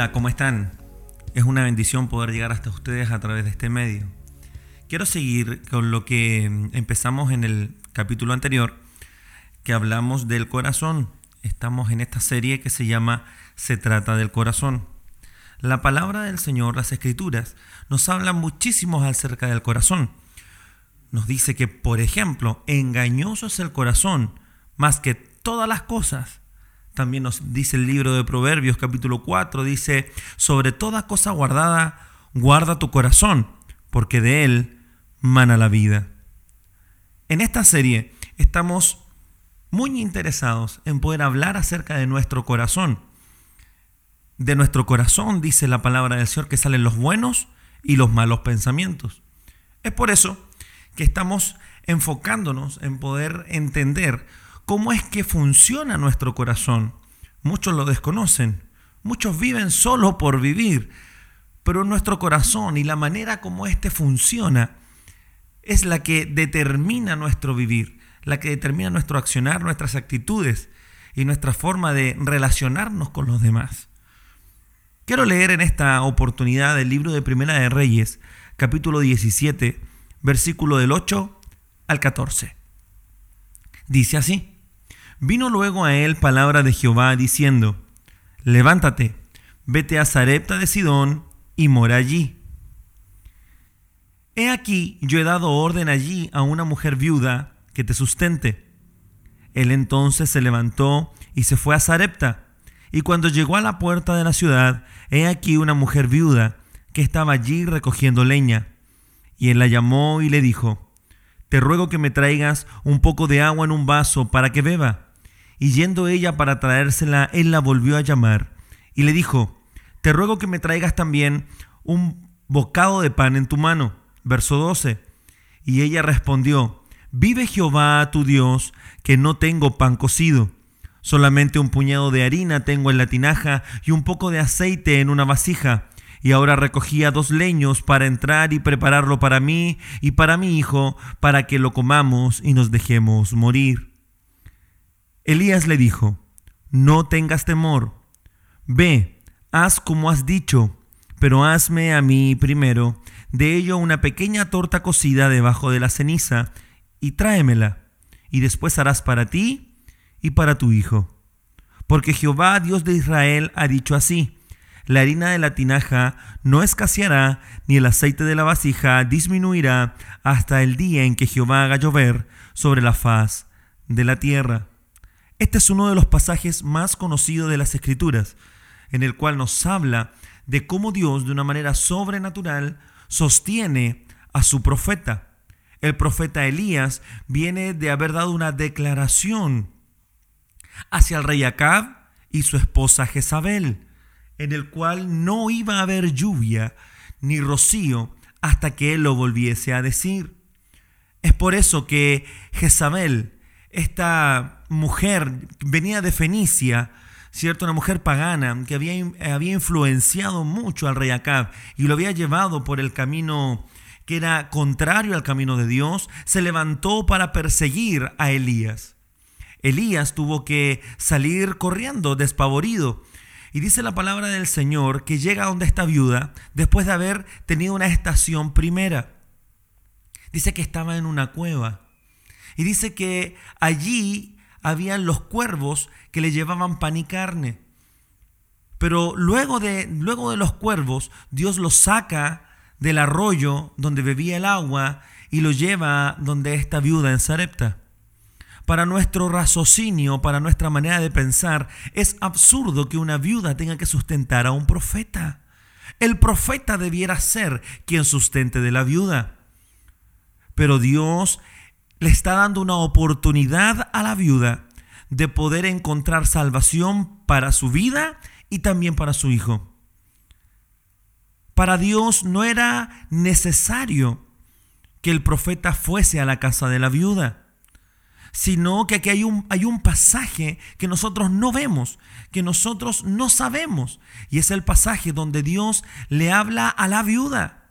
Hola, ¿cómo están? Es una bendición poder llegar hasta ustedes a través de este medio. Quiero seguir con lo que empezamos en el capítulo anterior, que hablamos del corazón. Estamos en esta serie que se llama Se trata del corazón. La palabra del Señor, las escrituras, nos hablan muchísimo acerca del corazón. Nos dice que, por ejemplo, engañoso es el corazón más que todas las cosas también nos dice el libro de Proverbios capítulo 4, dice, sobre toda cosa guardada, guarda tu corazón, porque de él mana la vida. En esta serie estamos muy interesados en poder hablar acerca de nuestro corazón. De nuestro corazón, dice la palabra del Señor, que salen los buenos y los malos pensamientos. Es por eso que estamos enfocándonos en poder entender cómo es que funciona nuestro corazón. Muchos lo desconocen, muchos viven solo por vivir, pero nuestro corazón y la manera como éste funciona es la que determina nuestro vivir, la que determina nuestro accionar, nuestras actitudes y nuestra forma de relacionarnos con los demás. Quiero leer en esta oportunidad el libro de Primera de Reyes, capítulo 17, versículo del 8 al 14. Dice así, Vino luego a él palabra de Jehová diciendo, Levántate, vete a Zarepta de Sidón y mora allí. He aquí, yo he dado orden allí a una mujer viuda que te sustente. Él entonces se levantó y se fue a Zarepta. Y cuando llegó a la puerta de la ciudad, he aquí una mujer viuda que estaba allí recogiendo leña. Y él la llamó y le dijo, Te ruego que me traigas un poco de agua en un vaso para que beba. Y yendo ella para traérsela, él la volvió a llamar y le dijo, te ruego que me traigas también un bocado de pan en tu mano. Verso 12. Y ella respondió, vive Jehová tu Dios, que no tengo pan cocido. Solamente un puñado de harina tengo en la tinaja y un poco de aceite en una vasija. Y ahora recogía dos leños para entrar y prepararlo para mí y para mi hijo, para que lo comamos y nos dejemos morir. Elías le dijo, no tengas temor, ve, haz como has dicho, pero hazme a mí primero de ello una pequeña torta cocida debajo de la ceniza y tráemela, y después harás para ti y para tu hijo. Porque Jehová, Dios de Israel, ha dicho así, la harina de la tinaja no escaseará, ni el aceite de la vasija disminuirá hasta el día en que Jehová haga llover sobre la faz de la tierra. Este es uno de los pasajes más conocidos de las Escrituras, en el cual nos habla de cómo Dios de una manera sobrenatural sostiene a su profeta. El profeta Elías viene de haber dado una declaración hacia el rey Acab y su esposa Jezabel, en el cual no iba a haber lluvia ni rocío hasta que él lo volviese a decir. Es por eso que Jezabel esta mujer venía de Fenicia, ¿cierto? Una mujer pagana que había, había influenciado mucho al rey Acab y lo había llevado por el camino que era contrario al camino de Dios, se levantó para perseguir a Elías. Elías tuvo que salir corriendo, despavorido. Y dice la palabra del Señor que llega donde está viuda después de haber tenido una estación primera. Dice que estaba en una cueva. Y dice que allí habían los cuervos que le llevaban pan y carne. Pero luego de, luego de los cuervos, Dios los saca del arroyo donde bebía el agua y lo lleva donde esta viuda en Sarepta. Para nuestro raciocinio, para nuestra manera de pensar, es absurdo que una viuda tenga que sustentar a un profeta. El profeta debiera ser quien sustente de la viuda. Pero Dios le está dando una oportunidad a la viuda de poder encontrar salvación para su vida y también para su hijo. Para Dios no era necesario que el profeta fuese a la casa de la viuda, sino que aquí hay un, hay un pasaje que nosotros no vemos, que nosotros no sabemos, y es el pasaje donde Dios le habla a la viuda.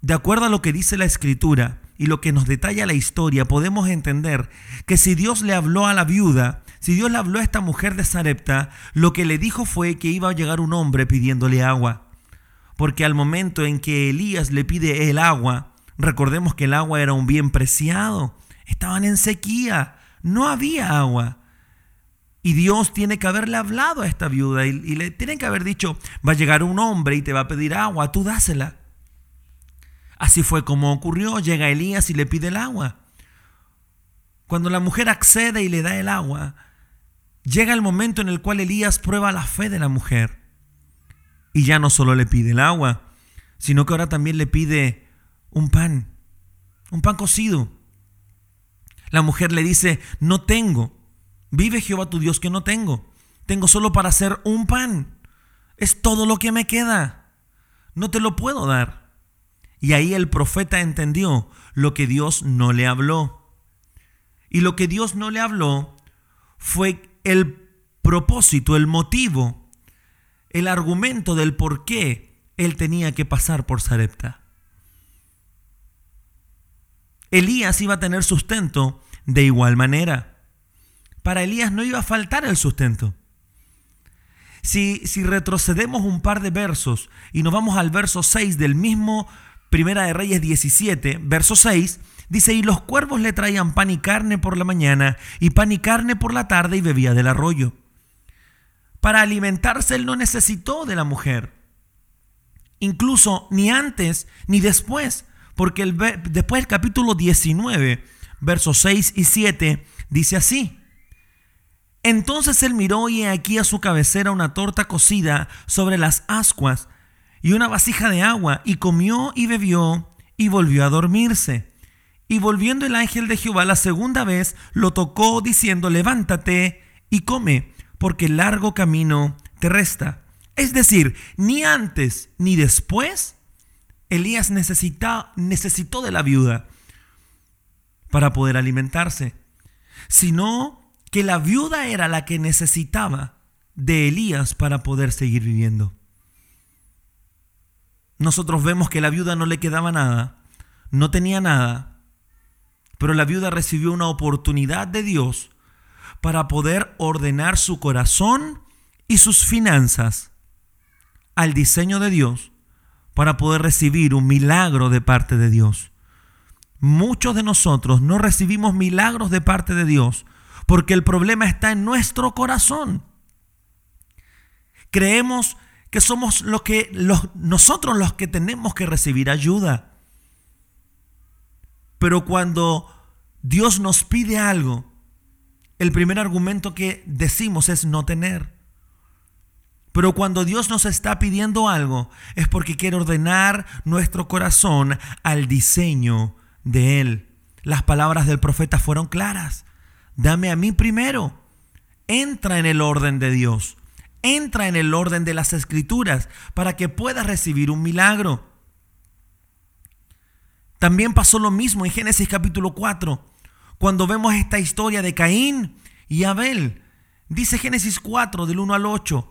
De acuerdo a lo que dice la escritura, y lo que nos detalla la historia, podemos entender que si Dios le habló a la viuda, si Dios le habló a esta mujer de Sarepta, lo que le dijo fue que iba a llegar un hombre pidiéndole agua. Porque al momento en que Elías le pide el agua, recordemos que el agua era un bien preciado, estaban en sequía, no había agua. Y Dios tiene que haberle hablado a esta viuda y, le tiene que haber dicho, va a llegar un hombre y te va a pedir agua, tú dásela. Así fue como ocurrió, llega Elías y le pide el agua. Cuando la mujer accede y le da el agua, llega el momento en el cual Elías prueba la fe de la mujer. Y ya no solo le pide el agua, sino que ahora también le pide un pan, un pan cocido. La mujer le dice, no tengo. Vive Jehová tu Dios que no tengo. Tengo solo para hacer un pan. Es todo lo que me queda. No te lo puedo dar. Y ahí el profeta entendió lo que Dios no le habló. Y lo que Dios no le habló fue el propósito, el motivo, el argumento del por qué él tenía que pasar por Sarepta. Elías iba a tener sustento de igual manera. Para Elías no iba a faltar el sustento. Si, retrocedemos un par de versos y nos vamos al verso 6 del mismo Primera de Reyes 17, verso 6, dice, y los cuervos le traían pan y carne por la mañana, y pan y carne por la tarde, y bebía del arroyo. Para alimentarse él no necesitó de la mujer, incluso ni antes ni después, porque el, después del capítulo 19, versos 6 y 7, dice así. Entonces él miró y aquí a su cabecera una torta cocida sobre las ascuas y una vasija de agua, y comió y bebió, y volvió a dormirse. Y volviendo el ángel de Jehová la segunda vez, lo tocó diciendo, levántate y come, porque largo camino te resta. Es decir, ni antes ni después, Elías necesitó de la viuda para poder alimentarse, sino que la viuda era la que necesitaba de Elías para poder seguir viviendo. Nosotros vemos que la viuda no le quedaba nada, no tenía nada, pero la viuda recibió una oportunidad de Dios para poder ordenar su corazón y sus finanzas al diseño de Dios para poder recibir un milagro de parte de Dios. Muchos de nosotros no recibimos milagros de parte de Dios porque el problema está en nuestro corazón. Creemos que somos los que, nosotros los que tenemos que recibir ayuda. Pero cuando Dios nos pide algo, el primer argumento que decimos es no tener. Pero cuando Dios nos está pidiendo algo, es porque quiere ordenar nuestro corazón al diseño de Él. Las palabras del profeta fueron claras. Dame a mí primero. Entra en el orden de Dios. Entra en el orden de las escrituras para que puedas recibir un milagro. También pasó lo mismo en Génesis capítulo 4, cuando vemos esta historia de Caín y Abel. Dice Génesis 4 del 1 al 8,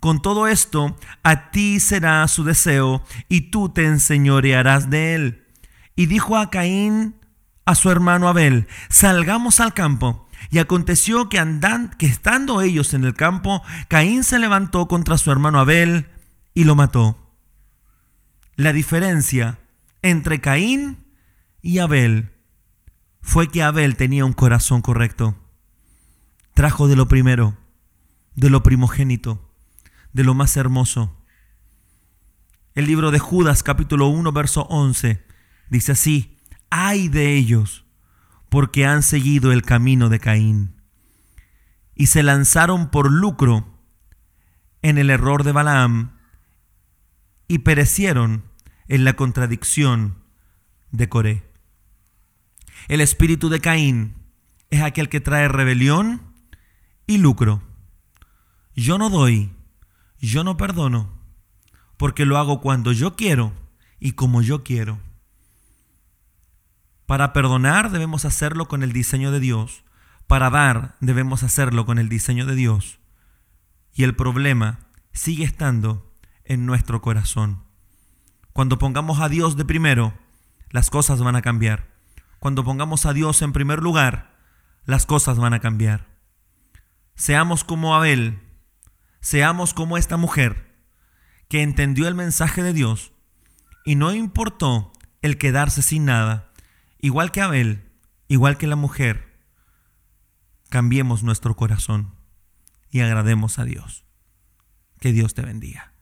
Con todo esto, a ti será su deseo, y tú te enseñorearás de él. Y dijo a Caín a su hermano Abel, salgamos al campo. Y aconteció que, andan, que estando ellos en el campo, Caín se levantó contra su hermano Abel y lo mató. La diferencia entre Caín y Abel fue que Abel tenía un corazón correcto. Trajo de lo primero, de lo primogénito, de lo más hermoso. El libro de Judas capítulo 1 verso 11 dice así, ay de ellos, porque han seguido el camino de Caín y se lanzaron por lucro en el error de Balaam y perecieron en la contradicción de Coré. El espíritu de Caín es aquel que trae rebelión y lucro. Yo no doy, yo no perdono, porque lo hago cuando yo quiero y como yo quiero. Para perdonar debemos hacerlo con el diseño de Dios. Para dar debemos hacerlo con el diseño de Dios. Y el problema sigue estando en nuestro corazón. Cuando pongamos a Dios de primero, las cosas van a cambiar. Cuando pongamos a Dios en primer lugar, las cosas van a cambiar. Seamos como Abel, seamos como esta mujer que entendió el mensaje de Dios y no importó el quedarse sin nada, igual que Abel, igual que la mujer, cambiemos nuestro corazón y agrademos a Dios. Que Dios te bendiga.